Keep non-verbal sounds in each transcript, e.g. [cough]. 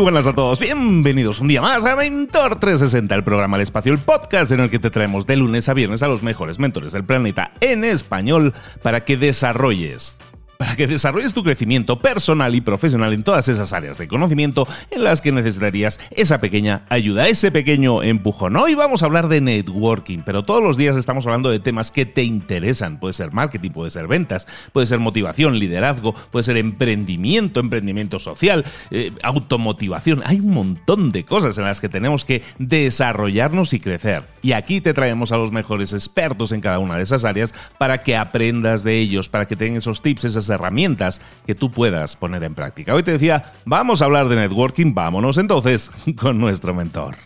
Buenas a todos, bienvenidos un día más a Mentor 360, el programa El Espacio, el podcast en el que te traemos de lunes a viernes a los mejores mentores del planeta en español para que desarrolles para que desarrolles tu crecimiento personal y profesional en todas esas áreas de conocimiento en las que necesitarías esa pequeña ayuda, ese pequeño empujón. Hoy vamos a hablar de networking, pero todos los días estamos hablando de temas que te interesan. Puede ser marketing, puede ser ventas, puede ser motivación, liderazgo, puede ser emprendimiento, emprendimiento social, eh, automotivación. Hay un montón de cosas en las que tenemos que desarrollarnos y crecer. Y aquí te traemos a los mejores expertos en cada una de esas áreas para que aprendas de ellos, para que tengan esos tips, esas herramientas que tú puedas poner en práctica. Hoy te decía, vamos a hablar de networking, vámonos entonces [laughs] con nuestro mentor.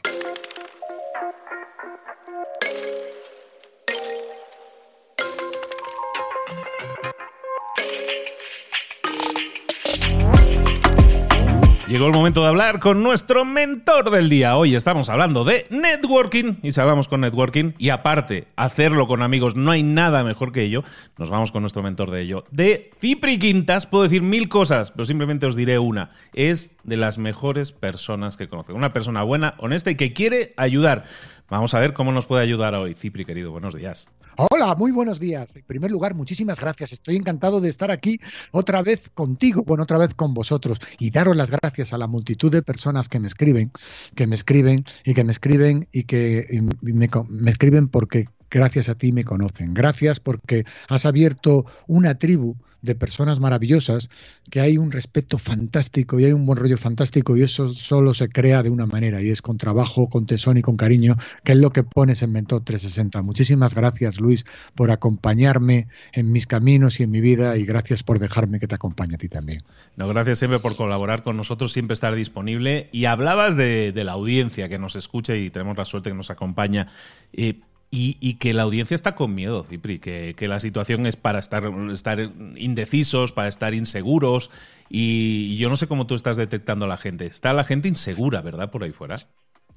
Llegó el momento de hablar con nuestro mentor del día. Hoy estamos hablando de networking y salgamos con networking y aparte hacerlo con amigos no hay nada mejor que ello. Nos vamos con nuestro mentor de ello. De Cipri Quintas puedo decir mil cosas, pero simplemente os diré una. Es de las mejores personas que conozco. Una persona buena, honesta y que quiere ayudar. Vamos a ver cómo nos puede ayudar hoy. Cipri, querido, buenos días. Hola, muy buenos días. En primer lugar, muchísimas gracias. Estoy encantado de estar aquí otra vez contigo, bueno, otra vez con vosotros y daros las gracias a la multitud de personas que me escriben, que me escriben y que me escriben y que me, me escriben porque gracias a ti me conocen. Gracias porque has abierto una tribu de personas maravillosas, que hay un respeto fantástico y hay un buen rollo fantástico y eso solo se crea de una manera y es con trabajo, con tesón y con cariño, que es lo que pones en Mentor 360. Muchísimas gracias Luis por acompañarme en mis caminos y en mi vida y gracias por dejarme que te acompañe a ti también. No, gracias siempre por colaborar con nosotros, siempre estar disponible y hablabas de, la audiencia que nos escucha y tenemos la suerte que nos acompaña. Eh, y, que la audiencia está con miedo, Cipri, que, la situación es para estar, estar indecisos, para estar inseguros. Y, yo no sé cómo tú estás detectando a la gente. Está la gente insegura, ¿verdad? Por ahí fuera.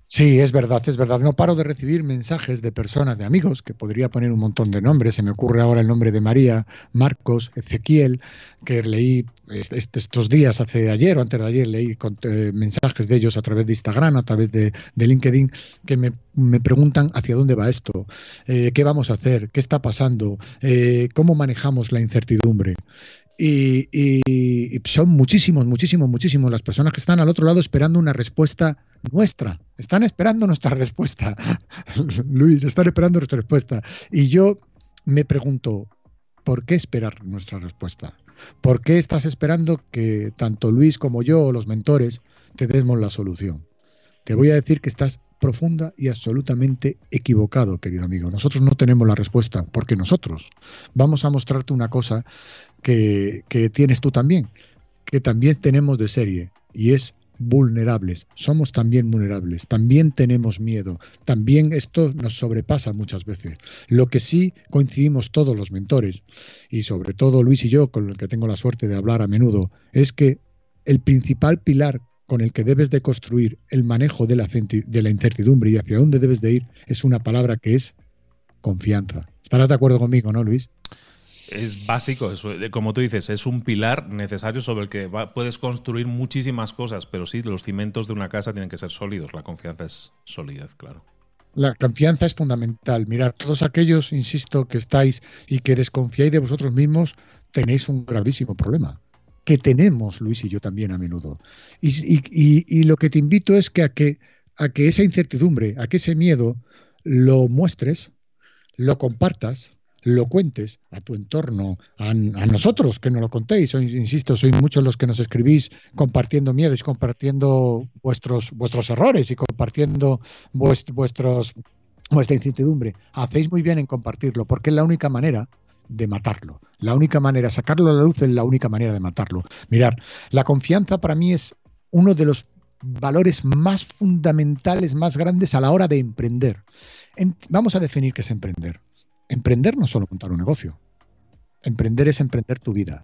Sí, es verdad, es verdad. No paro de recibir mensajes de personas, de amigos, que podría poner un montón de nombres. Se me ocurre ahora el nombre de María, Marcos, Ezequiel, que leí estos días, hace ayer o antes de ayer, leí eh, mensajes de ellos a través de Instagram, a través de, LinkedIn, que me, preguntan hacia dónde va esto, eh, qué vamos a hacer, qué está pasando, eh, cómo manejamos la incertidumbre. Y, son muchísimos, muchísimos, muchísimos las personas que están al otro lado esperando una respuesta nuestra. Están esperando nuestra respuesta. [laughs] Luis, están esperando nuestra respuesta. Y yo me pregunto, ¿por qué esperar nuestra respuesta? ¿Por qué estás esperando que tanto Luis como yo o los mentores te demos la solución? Te voy a decir que estás profunda y absolutamente equivocado, querido amigo. Nosotros no tenemos la respuesta, porque nosotros vamos a mostrarte una cosa que, tienes tú también, que también tenemos de serie, y es vulnerables, somos también vulnerables, también tenemos miedo, también esto nos sobrepasa muchas veces. Lo que sí coincidimos todos los mentores, y sobre todo Luis y yo, con el que tengo la suerte de hablar a menudo, es que el principal pilar con el que debes de construir el manejo de la, de la incertidumbre y hacia dónde debes de ir es una palabra que es confianza. ¿Estarás de acuerdo conmigo, no, Luis? Es básico, como tú dices, es un pilar necesario sobre el que puedes construir muchísimas cosas, pero sí, los cimientos de una casa tienen que ser sólidos, la confianza es solidez, claro. La confianza es fundamental. Mirad, todos aquellos, insisto, que estáis y que desconfiáis de vosotros mismos, tenéis un gravísimo problema que tenemos Luis y yo también a menudo. Y, lo que te invito es que a, que a que esa incertidumbre, a que ese miedo lo muestres, lo compartas, lo cuentes a tu entorno, a, nosotros que no lo contéis. insisto, sois muchos los que nos escribís compartiendo miedos, compartiendo vuestros, vuestros errores y compartiendo vuestros, vuestra incertidumbre. Hacéis muy bien en compartirlo, porque es la única manera de matarlo. La única manera, sacarlo a la luz es la única manera de matarlo. Mirar, la confianza para mí es uno de los valores más fundamentales, más grandes a la hora de emprender. vamos a definir qué es emprender. Emprender no es solo montar un negocio. Emprender es emprender tu vida.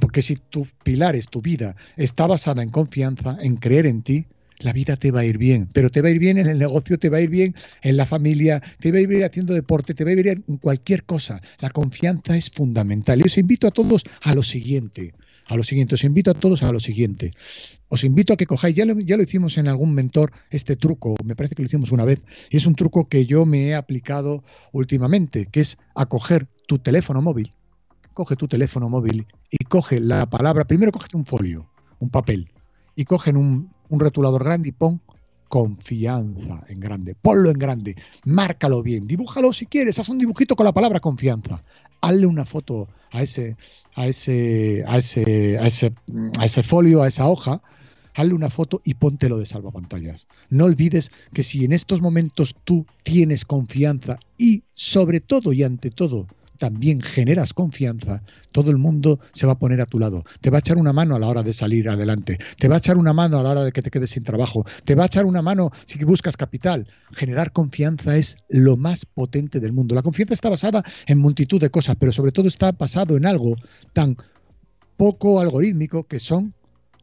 Porque si tu pilar es tu vida está basada en confianza, en creer en ti, la vida te va a ir bien, pero te va a ir bien en el negocio, te va a ir bien en la familia, te va a ir bien haciendo deporte, te va a ir bien en cualquier cosa. La confianza es fundamental. Y os invito a todos a lo siguiente. A lo siguiente, os invito a todos a lo siguiente. Os invito a que cojáis, ya lo, ya lo hicimos en algún mentor, este truco, me parece que lo hicimos una vez, y es un truco que yo me he aplicado últimamente, que es a coger tu teléfono móvil, coge tu teléfono móvil y coge la palabra, primero coge un folio, un papel, y cogen un, un rotulador grande y pon confianza en grande. Ponlo en grande, márcalo bien, dibújalo si quieres, haz un dibujito con la palabra confianza. Hazle una foto a ese, a ese, a ese, a ese, a ese folio, a esa hoja, hazle una foto y póntelo de salvapantallas. No olvides que si en estos momentos tú tienes confianza y sobre todo y ante todo también generas confianza, todo el mundo se va a poner a tu lado. Te va a echar una mano a la hora de salir adelante. Te va a echar una mano a la hora de que te quedes sin trabajo. Te va a echar una mano si buscas capital. Generar confianza es lo más potente del mundo. La confianza está basada en multitud de cosas, pero sobre todo está basado en algo tan poco algorítmico que son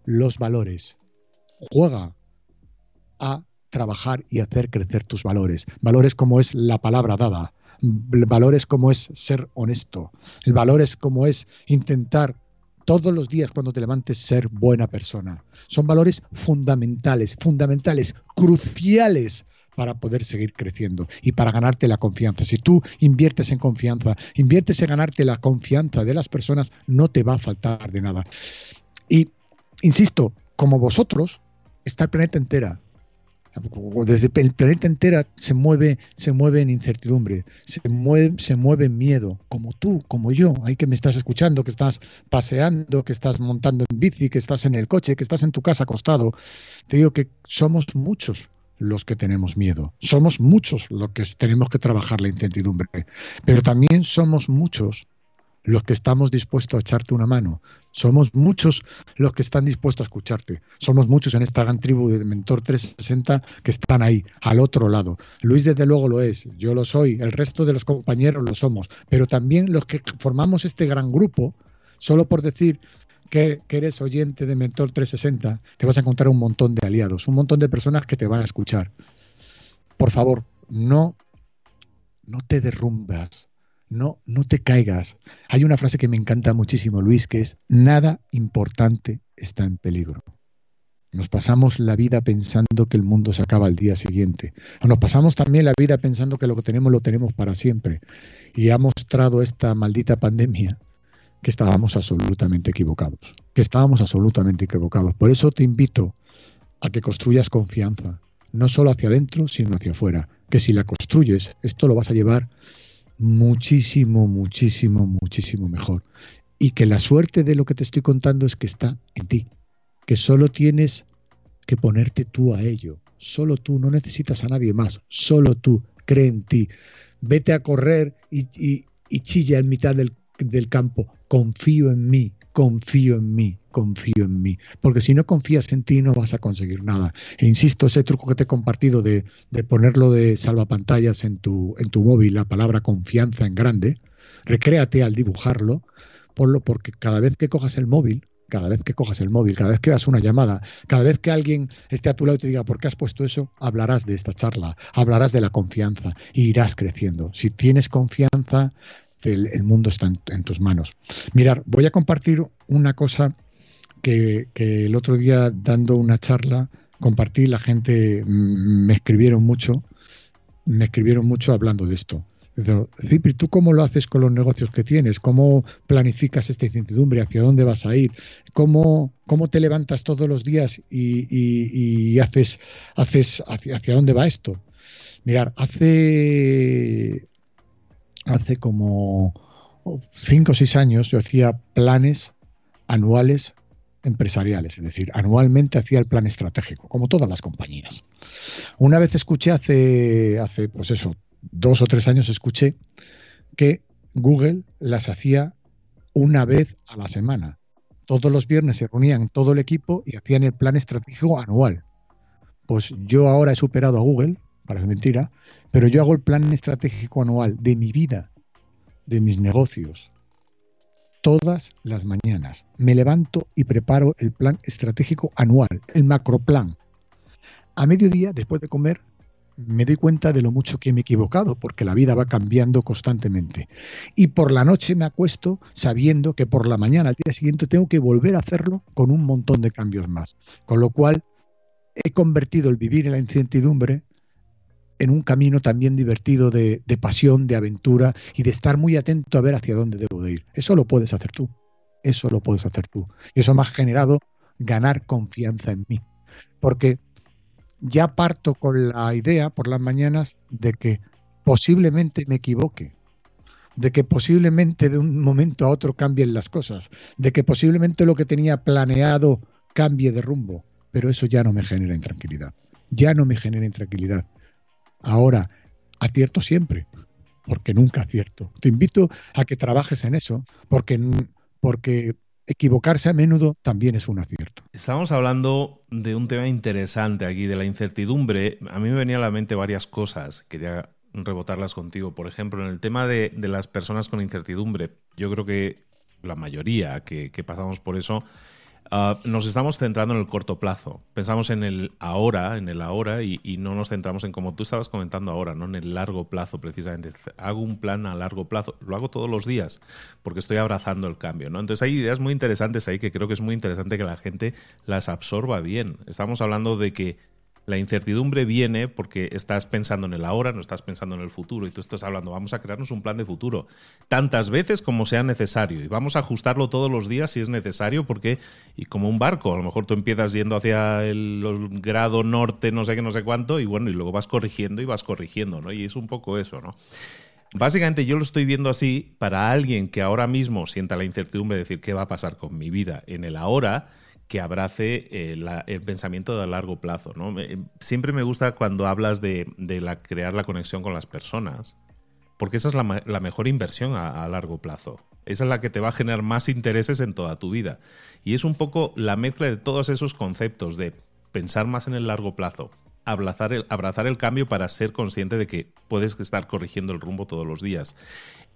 los valores. Juega a trabajar y hacer crecer tus valores. Valores como es la palabra dada, valores como es ser honesto, el valor es como es intentar todos los días cuando te levantes ser buena persona. Son valores fundamentales, fundamentales, cruciales para poder seguir creciendo y para ganarte la confianza. Si tú inviertes en confianza, inviertes en ganarte la confianza de las personas, no te va a faltar de nada. Y, insisto, como vosotros, está el planeta entera desde el planeta entera se mueve, se mueve en incertidumbre, se mueve, se mueve en miedo, como tú, como yo, ahí que me estás escuchando, que estás paseando, que estás montando en bici, que estás en el coche, que estás en tu casa acostado. Te digo que somos muchos los que tenemos miedo, somos muchos los que tenemos que trabajar la incertidumbre, pero también somos muchos los que estamos dispuestos a echarte una mano. Somos muchos los que están dispuestos a escucharte. Somos muchos en esta gran tribu de Mentor 360 que están ahí, al otro lado. Luis desde luego lo es, yo lo soy, el resto de los compañeros lo somos, pero también los que formamos este gran grupo, solo por decir que, eres oyente de Mentor 360, te vas a encontrar un montón de aliados, un montón de personas que te van a escuchar. Por favor, no, no te derrumbas no, no te caigas. Hay una frase que me encanta muchísimo, Luis, que es, nada importante está en peligro. Nos pasamos la vida pensando que el mundo se acaba al día siguiente. Nos pasamos también la vida pensando que lo que tenemos lo tenemos para siempre. Y ha mostrado esta maldita pandemia que estábamos absolutamente equivocados, que estábamos absolutamente equivocados. Por eso te invito a que construyas confianza, no solo hacia adentro, sino hacia afuera, que si la construyes, esto lo vas a llevar muchísimo, muchísimo, muchísimo mejor. Y que la suerte de lo que te estoy contando es que está en ti, que solo tienes que ponerte tú a ello, solo tú, no necesitas a nadie más, solo tú, cree en ti, vete a correr y, chilla en mitad del, del campo, confío en mí, confío en mí, confío en mí. Porque si no confías en ti no vas a conseguir nada. E insisto, ese truco que te he compartido de, de, ponerlo de salvapantallas en tu, en tu móvil, la palabra confianza en grande, recréate al dibujarlo, ponlo porque cada vez que cojas el móvil, cada vez que cojas el móvil, cada vez que hagas una llamada, cada vez que alguien esté a tu lado y te diga por qué has puesto eso, hablarás de esta charla, hablarás de la confianza y irás creciendo. Si tienes confianza, el, mundo está en, tus manos. Mirar, voy a compartir una cosa que, el otro día dando una charla compartí, la gente me escribieron mucho, me escribieron mucho hablando de esto. Cipri, ¿tú cómo lo haces con los negocios que tienes? ¿Cómo planificas esta incertidumbre? ¿Hacia dónde vas a ir? ¿Cómo, cómo te levantas todos los días y, haces, haces hacia, hacia, dónde va esto? Mirar, hace, hace como cinco o seis años yo hacía planes anuales empresariales, es decir, anualmente hacía el plan estratégico, como todas las compañías. Una vez escuché hace, hace pues eso, dos o tres años escuché que Google las hacía una vez a la semana. Todos los viernes se reunían todo el equipo y hacían el plan estratégico anual. Pues yo ahora he superado a Google, parece mentira, pero yo hago el plan estratégico anual de mi vida, de mis negocios, todas las mañanas. Me levanto y preparo el plan estratégico anual, el macroplan. A mediodía, después de comer, me doy cuenta de lo mucho que me he equivocado, porque la vida va cambiando constantemente. Y por la noche me acuesto sabiendo que por la mañana, al día siguiente, tengo que volver a hacerlo con un montón de cambios más. Con lo cual, he convertido el vivir en la incertidumbre en un camino también divertido de, pasión, de aventura y de estar muy atento a ver hacia dónde debo de ir. Eso lo puedes hacer tú. Eso lo puedes hacer tú. Y eso me ha generado ganar confianza en mí. Porque ya parto con la idea por las mañanas de que posiblemente me equivoque, de que posiblemente de un momento a otro cambien las cosas, de que posiblemente lo que tenía planeado cambie de rumbo, pero eso ya no me genera intranquilidad, ya no me genera intranquilidad. Ahora, acierto siempre, porque nunca acierto. Te invito a que trabajes en eso, porque, porque equivocarse a menudo también es un acierto. Estamos hablando de un tema interesante aquí, de la incertidumbre. A mí me venían a la mente varias cosas, quería rebotarlas contigo. Por ejemplo, en el tema de, las personas con incertidumbre, yo creo que la mayoría que pasamos por eso, Ah, nos estamos centrando en el corto plazo. Pensamos en el ahora, en el ahora, y, no nos centramos en, como tú estabas comentando ahora, ¿no? en el largo plazo, precisamente. Hago un plan a largo plazo. Lo hago todos los días porque estoy abrazando el cambio. ¿no? Entonces hay ideas muy interesantes ahí que creo que es muy interesante que la gente las absorba bien. Estamos hablando de que la incertidumbre viene porque estás pensando en el ahora, no estás pensando en el futuro y tú estás hablando, vamos a crearnos un plan de futuro tantas veces como sea necesario y vamos a ajustarlo todos los días si es necesario porque, y como un barco, a lo mejor tú empiezas yendo hacia el, grado norte, no sé qué, no sé cuánto, y bueno, y luego vas corrigiendo y vas corrigiendo, ¿no? Y es un poco eso, ¿no? Básicamente yo lo estoy viendo así para alguien que ahora mismo sienta la incertidumbre de decir qué va a pasar con mi vida en el ahora que abrace eh, el pensamiento de largo plazo. ¿no? siempre me gusta cuando hablas de, la, crear la conexión con las personas, porque esa es la, mejor inversión a, largo plazo. Esa es la que te va a generar más intereses en toda tu vida. Y es un poco la mezcla de todos esos conceptos de pensar más en el largo plazo, abrazar el, abrazar el cambio para ser consciente de que puedes estar corrigiendo el rumbo todos los días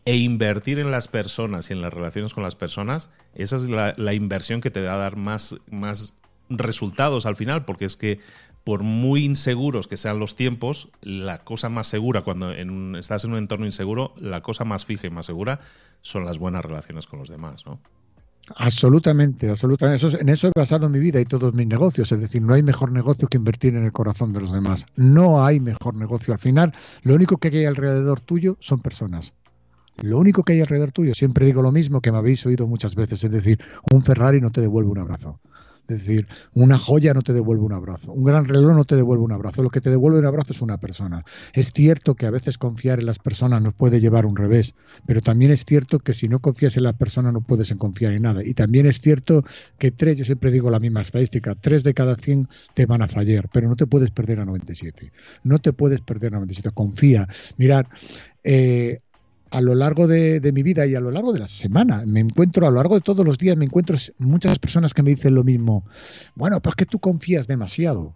e invertir en las personas y en las relaciones con las personas, esa es la, inversión que te va a dar más, más resultados al final, porque es que por muy inseguros que sean los tiempos, la cosa más segura cuando estás en un entorno inseguro, la cosa más fija y más segura son las buenas relaciones con los demás, ¿no? Absolutamente, absolutamente. En eso he basado mi vida y todos mis negocios. Es decir, no hay mejor negocio que invertir en el corazón de los demás. No hay mejor negocio. Al final, lo único que hay alrededor tuyo son personas Lo único que hay alrededor tuyo, siempre digo lo mismo que me habéis oído muchas veces, es decir, un Ferrari no te devuelve un abrazo. Es decir, una joya no te devuelve un abrazo, un gran reloj no te devuelve un abrazo, lo que te devuelve un abrazo es una persona. Es cierto que a veces confiar en las personas nos puede llevar un revés, pero también es cierto que si no confías en las personas no puedes confiar en nada. Y también es cierto que tres, yo siempre digo la misma estadística, tres de cada cien te van a fallar, pero no te puedes perder a 97. No te puedes perder a 97. Confía. Mirad, eh, a lo largo de, mi vida y a lo largo de la semana. Me encuentro, a lo largo de todos los días, me encuentro muchas personas que me dicen lo mismo. Bueno, pues que tú confías demasiado.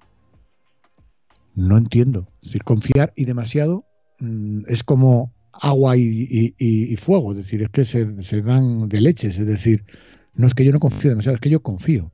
No entiendo. Es decir, confiar y demasiado mm, es como agua y, fuego. Es decir, es que se, se dan de leches. Es decir, no es que yo no confío demasiado, es que yo confío.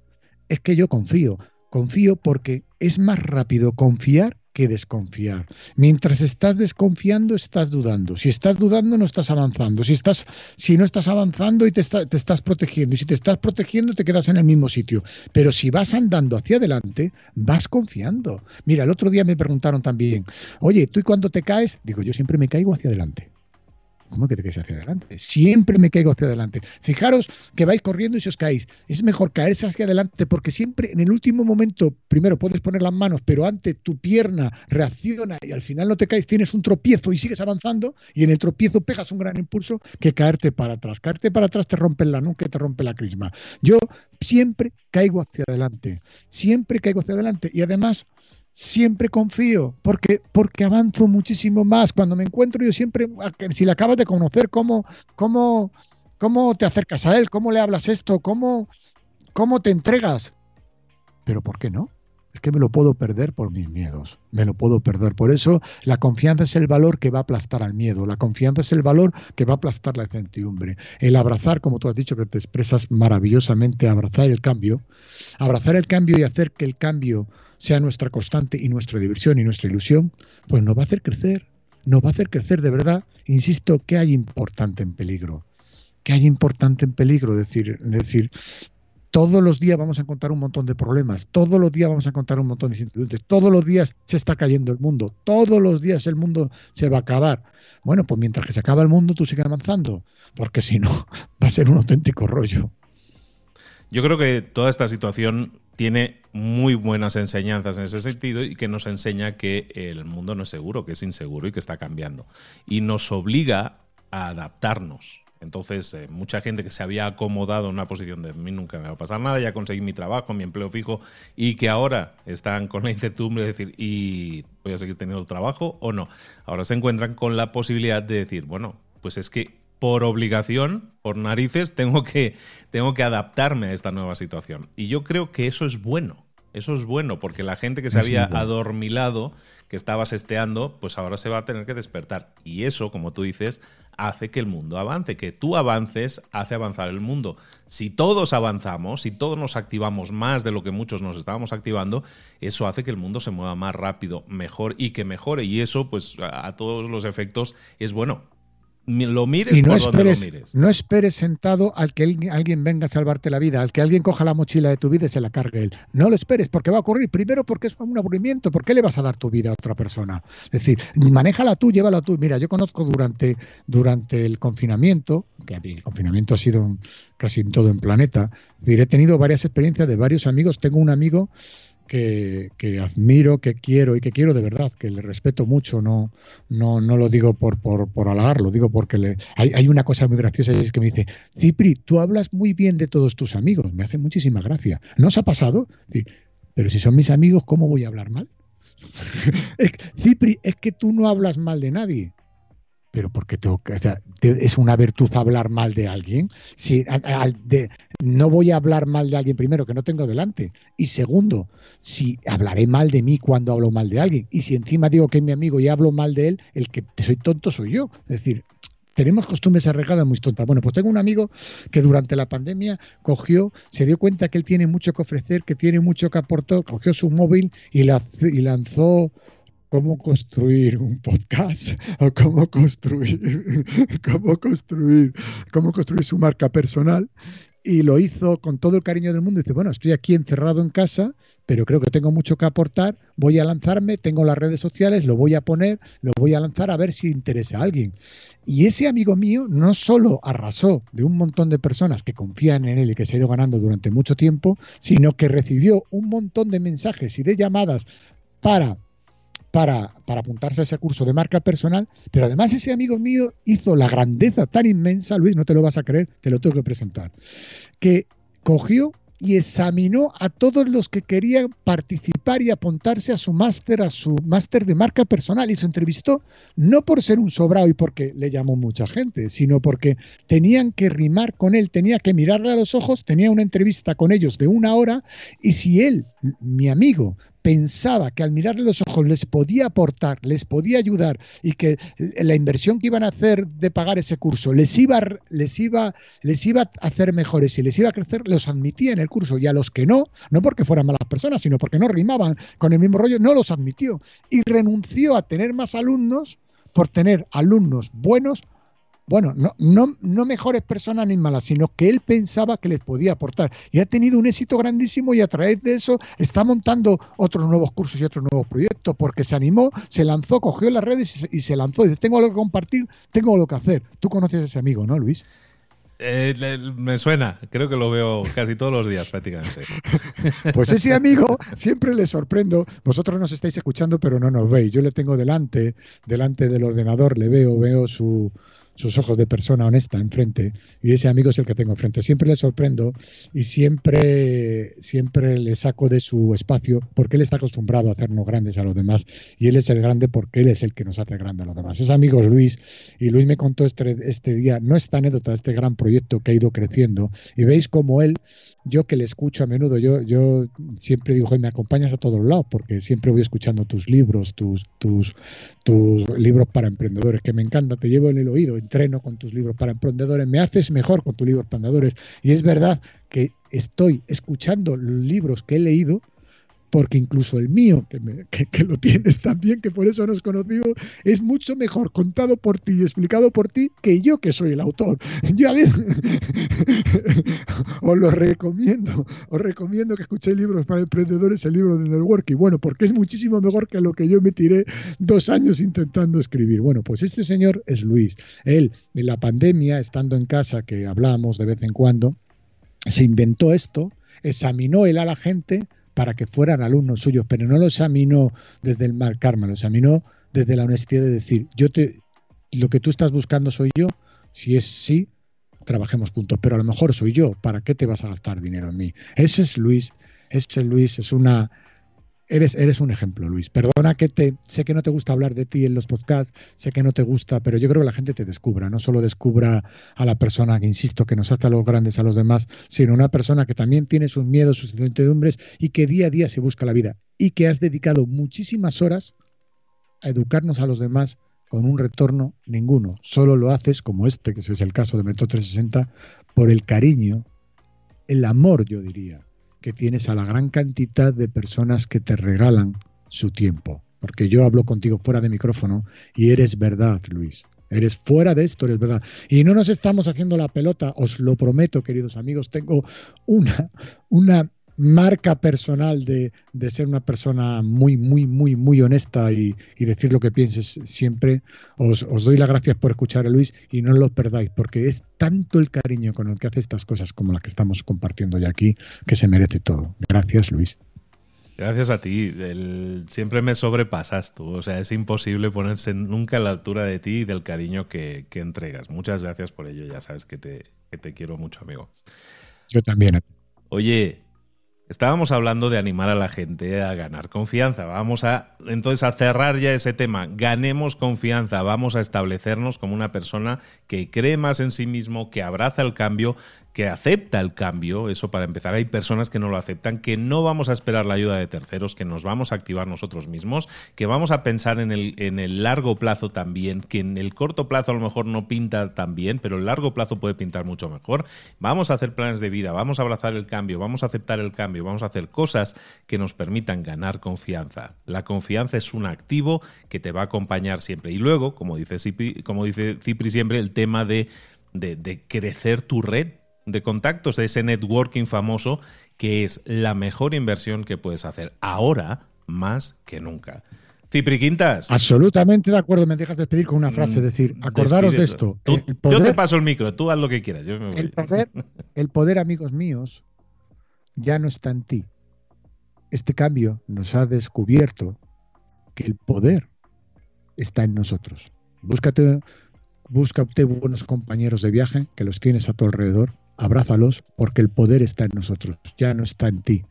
Es que yo confío. Confío porque es más rápido confiar que desconfiar. Mientras estás desconfiando, estás dudando. Si estás dudando, no estás avanzando. Si, estás, si no estás avanzando y te, te estás protegiendo. Y si te estás protegiendo, te quedas en el mismo sitio. Pero si vas andando hacia adelante, vas confiando. Mira, el otro día me preguntaron también, oye, ¿tú y cuando te caes? Digo, yo siempre me caigo hacia adelante. ¿Cómo que te caes hacia adelante? Siempre me caigo hacia adelante. Fijaros que vais corriendo y si os caéis. Es mejor caerse hacia adelante porque siempre en el último momento, primero puedes poner las manos, pero antes tu pierna reacciona y al final no te caes, tienes un tropiezo y sigues avanzando y en el tropiezo pegas un gran impulso que caerte para atrás. Caerte para atrás te rompe la nuca y te rompe la crisma. Yo siempre caigo hacia adelante. Siempre caigo hacia adelante y además siempre confío, porque, porque avanzo muchísimo más. Cuando me encuentro, yo siempre, si le acabas de conocer, cómo, cómo, cómo te acercas a él, cómo le hablas esto, cómo, cómo te entregas. Pero ¿por qué no? Es que me lo puedo perder por mis miedos, me lo puedo perder. Por eso la confianza es el valor que va a aplastar al miedo, la confianza es el valor que va a aplastar la incertidumbre. El abrazar, como tú has dicho que te expresas maravillosamente, abrazar el cambio, abrazar el cambio y hacer que el cambio sea nuestra constante y nuestra diversión y nuestra ilusión, pues nos va a hacer crecer, nos va a hacer crecer de verdad. Insisto, ¿qué hay importante en peligro? ¿Qué hay importante en peligro? Decir, decir, todos los días vamos a encontrar un montón de problemas, todos los días vamos a encontrar un montón de incertidumbres, todos los días se está cayendo el mundo, todos los días el mundo se va a acabar. Bueno, pues mientras que se acaba el mundo, tú sigues avanzando, porque si no, [laughs] va a ser un auténtico rollo. Yo creo que toda esta situación tiene muy buenas enseñanzas en ese sentido y que nos enseña que el mundo no es seguro, que es inseguro y que está cambiando. Y nos obliga a adaptarnos. Entonces, eh, mucha gente que se había acomodado en una posición de mí nunca me va a pasar nada, ya conseguí mi trabajo, mi empleo fijo, y que ahora están con la incertidumbre de decir, ¿y voy a seguir teniendo trabajo o no? Ahora se encuentran con la posibilidad de decir, bueno, pues es que por obligación, por narices, tengo que, tengo que adaptarme a esta nueva situación. Y yo creo que eso es bueno. Eso es bueno, porque la gente que se había adormilado, que estaba sesteando, pues ahora se va a tener que despertar. Y eso, como tú dices, hace que el mundo avance, que tú avances, hace avanzar el mundo. Si todos avanzamos, si todos nos activamos más de lo que muchos nos estábamos activando, eso hace que el mundo se mueva más rápido, mejor y que mejore. Y eso, pues a todos los efectos, es bueno lo mires y no esperes, No esperes sentado al que alguien venga a salvarte la vida, al que alguien coja la mochila de tu vida y se la cargue él. No lo esperes, porque va a ocurrir. Primero, porque es un aburrimiento. ¿Por qué le vas a dar tu vida a otra persona? Es decir, manéjala tú, llévala tú. Mira, yo conozco durante, durante el confinamiento, que el confinamiento ha sido casi en todo el planeta, he tenido varias experiencias de varios amigos. Tengo un amigo que, admiro, que quiero y que quiero de verdad, que le respeto mucho, no, no, no lo digo por, por, por lo digo porque le, hay, hay, una cosa muy graciosa y es que me dice, Cipri, tú hablas muy bien de todos tus amigos, me hace muchísima gracia. ¿No os ha pasado? pero si son mis amigos, ¿cómo voy a hablar mal? [laughs] Cipri, es que tú no hablas mal de nadie pero porque tengo que, o sea, es una virtud hablar mal de alguien. Si, no voy a hablar mal de alguien primero que no tengo delante. Y segundo, si hablaré mal de mí cuando hablo mal de alguien. Y si encima digo que es mi amigo y hablo mal de él, el que soy tonto soy yo. Es decir, tenemos costumbres arregladas muy tontas. Bueno, pues tengo un amigo que durante la pandemia cogió, se dio cuenta que él tiene mucho que ofrecer, que tiene mucho que aportar, cogió su móvil y lanzó cómo construir un podcast [laughs] o cómo construir, [laughs] cómo construir, cómo construir su marca personal y lo hizo con todo el cariño del mundo. Dice, bueno, estoy aquí encerrado en casa, pero creo que tengo mucho que aportar, voy a lanzarme, tengo las redes sociales, lo voy a poner, lo voy a lanzar a ver si interesa a alguien. Y ese amigo mío no solo arrasó de un montón de personas que confían en él y que se ha ido ganando durante mucho tiempo, sino que recibió un montón de mensajes y de llamadas para para, para, apuntarse a ese curso de marca personal, pero además ese amigo mío hizo la grandeza tan inmensa, Luis, no te lo vas a creer, te lo tengo que presentar, que cogió y examinó a todos los que querían participar y apuntarse a su máster, a su máster de marca personal. Y se entrevistó no por ser un sobrado y porque le llamó mucha gente, sino porque tenían que rimar con él, tenía que mirarle a los ojos, tenía una entrevista con ellos de una hora y si él, mi amigo, pensaba que al mirarle los ojos les podía aportar, les podía ayudar y que la inversión que iban a hacer de pagar ese curso les iba, les iba, les iba a hacer mejores y les iba a crecer, los admitía en el curso. Y a los que no, no porque fueran malas personas, sino porque no rimaban con el mismo rollo, no los admitió. Y renunció a tener más alumnos por tener alumnos buenos bueno, no, no, no mejores personas ni malas, sino que él pensaba que les podía aportar. Y ha tenido un éxito grandísimo y a través de eso está montando otros nuevos cursos y otros nuevos proyectos, porque se animó, se lanzó, cogió las redes y se, lanzó. Y dice, tengo algo que compartir, tengo algo que hacer. Tú conoces a ese amigo, ¿no, Luis? Eh, me suena, creo que lo veo casi todos los días prácticamente. [laughs] Pues ese amigo siempre le sorprendo. Vosotros nos estáis escuchando, pero no nos veis. Yo le tengo delante, delante del ordenador, le veo, veo su, sus ojos de persona honesta enfrente y ese amigo es el que tengo enfrente. Siempre le sorprendo y siempre, siempre le saco de su espacio porque él está acostumbrado a hacernos grandes a los demás y él es el grande porque él es el que nos hace grande a los demás. Ese amigo es Luis y Luis me contó este, este día, no esta anécdota, este gran proyecto que ha ido creciendo y veis cómo él, yo que le escucho a menudo, yo, yo siempre digo, me acompañas a todos lados porque siempre voy escuchando tus libros, tus, tus, tus libros para emprendedores que me encanta, te llevo en el oído entreno con tus libros para emprendedores, me haces mejor con tus libros para emprendedores. Y es verdad que estoy escuchando libros que he leído porque incluso el mío, que, lo tienes también, que por eso nos conocimos, es mucho mejor contado por ti y explicado por ti que yo que soy el autor. [laughs] Yo a ver, [laughs] os lo recomiendo, os recomiendo que escuchéis libros para emprendedores, el libro de networking, bueno, porque es muchísimo mejor que lo que yo me tiré dos años intentando escribir. Bueno, pues este señor es Luis. Él, en la pandemia, estando en casa, que hablamos de vez en cuando, se inventó esto, examinó él a la gente, para que fueran alumnos suyos, pero no lo examinó desde el mal karma, lo examinó desde la honestidad de decir, yo te, lo que tú estás buscando soy yo, si es sí, trabajemos juntos, pero a lo mejor soy yo, ¿para qué te vas a gastar dinero en mí? Ese es Luis, ese Luis es una, Eres, eres un ejemplo, Luis. Perdona que te. Sé que no te gusta hablar de ti en los podcasts, sé que no te gusta, pero yo creo que la gente te descubra. No solo descubra a la persona que, insisto, que nos hace a los grandes a los demás, sino una persona que también tiene sus miedos, sus incertidumbres y que día a día se busca la vida. Y que has dedicado muchísimas horas a educarnos a los demás con un retorno ninguno. Solo lo haces, como este, que es el caso de Metro 360, por el cariño, el amor, yo diría que tienes a la gran cantidad de personas que te regalan su tiempo. Porque yo hablo contigo fuera de micrófono y eres verdad, Luis. Eres fuera de esto, eres verdad. Y no nos estamos haciendo la pelota, os lo prometo, queridos amigos. Tengo una, una marca personal de, ser una persona muy, muy, muy, muy honesta y, decir lo que pienses siempre. Os, doy las gracias por escuchar a Luis y no lo perdáis, porque es tanto el cariño con el que hace estas cosas como las que estamos compartiendo ya aquí que se merece todo. Gracias, Luis. Gracias a ti. siempre me sobrepasas tú. O sea, es imposible ponerse nunca a la altura de ti y del cariño que, entregas. Muchas gracias por ello. Ya sabes que te, que te quiero mucho, amigo. Yo también. Oye, Estábamos hablando de animar a la gente a ganar confianza. Vamos a entonces a cerrar ya ese tema. Ganemos confianza, vamos a establecernos como una persona que cree más en sí mismo, que abraza el cambio, que acepta el cambio, eso para empezar, hay personas que no lo aceptan, que no vamos a esperar la ayuda de terceros, que nos vamos a activar nosotros mismos, que vamos a pensar en el, en el largo plazo también, que en el corto plazo a lo mejor no pinta tan bien, pero el largo plazo puede pintar mucho mejor. Vamos a hacer planes de vida, vamos a abrazar el cambio, vamos a aceptar el cambio, vamos a hacer cosas que nos permitan ganar confianza. La confianza es un activo que te va a acompañar siempre. Y luego, como dice Cipri, como dice Cipri siempre, el tema de, de crecer tu red de contactos, ese networking famoso que es la mejor inversión que puedes hacer ahora más que nunca. Cipri Quintas. Absolutamente de acuerdo. Me dejas despedir con una frase, es decir, mm, acordaros de esto. yo te paso el micro, tú haz lo que quieras. El, poder, [laughs] el poder, amigos míos, ya no está en ti. Este cambio nos ha descubierto que el poder está en nosotros. Búscate, búscate buenos compañeros de viaje que los tienes a tu alrededor, abrázalos, porque el poder está en nosotros, ya no está en ti,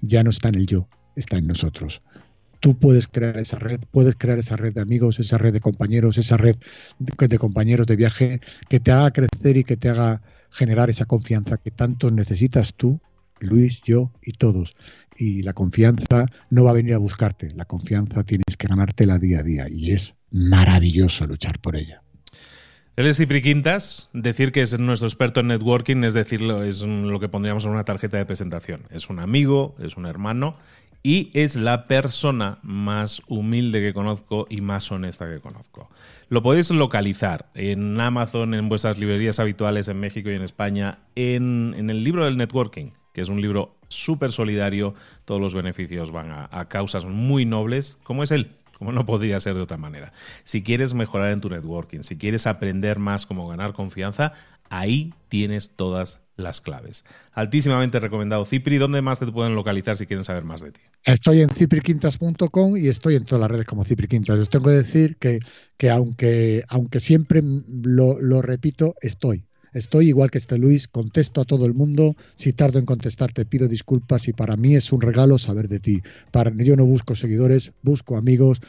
ya no está en el yo, está en nosotros. Tú puedes crear esa red, puedes crear esa red de amigos, esa red de compañeros, esa red de, compañeros de viaje que te haga crecer y que te haga generar esa confianza que tanto necesitas tú, Luis, yo y todos. Y la confianza no va a venir a buscarte, la confianza tienes que ganártela día a día. Y es maravilloso luchar por ella. Él es Cipri Quintas. Decir que es nuestro experto en networking es decirlo, es lo que pondríamos en una tarjeta de presentación. Es un amigo, es un hermano y es la persona más humilde que conozco y más honesta que conozco. Lo podéis localizar en Amazon, en vuestras librerías habituales en México y en España, en, el libro del networking, que es un libro súper solidario, todos los beneficios van a causas muy nobles, como es él, no podría ser de otra manera. Si quieres mejorar en tu networking, si quieres aprender más cómo ganar confianza, ahí tienes todas las claves. Altísimamente recomendado. Cipri, ¿dónde más te pueden localizar si quieren saber más de ti? Estoy en cipriquintas.com y estoy en todas las redes como Cipri Quintas. Os tengo que decir que, que aunque, aunque siempre lo, lo, repito, estoy. Estoy igual que este Luis, contesto a todo el mundo. Si tardo en contestar, te pido disculpas y para mí es un regalo saber de ti. Para, yo no busco seguidores, busco amigos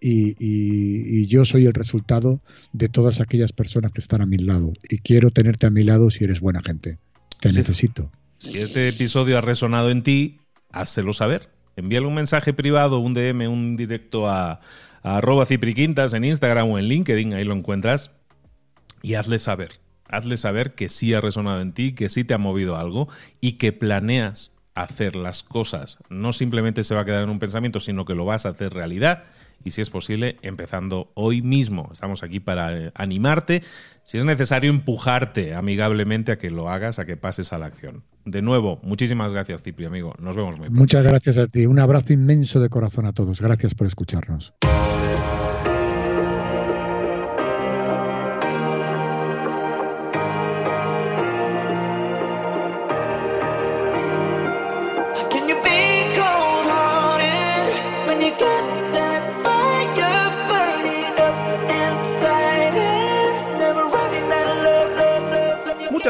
y, yo soy el resultado de todas aquellas personas que están a mi lado. Y quiero tenerte a mi lado si eres buena gente. Te necesito. Si este episodio ha resonado en ti, házelo saber. Envíale un mensaje privado, un DM, un directo a, a arroba cipriquintas en Instagram o en LinkedIn, ahí lo encuentras, y hazle saber. Hazle saber que sí ha resonado en ti, que sí te ha movido algo y que planeas hacer las cosas. No simplemente se va a quedar en un pensamiento, sino que lo vas a hacer realidad y si es posible, empezando hoy mismo. Estamos aquí para eh, animarte, si es necesario, empujarte amigablemente a que lo hagas, a que pases a la acción. De nuevo, muchísimas gracias, Cipri, amigo. Nos vemos muy pronto. Muchas gracias a ti. Un abrazo inmenso de corazón a todos. Gracias por escucharnos.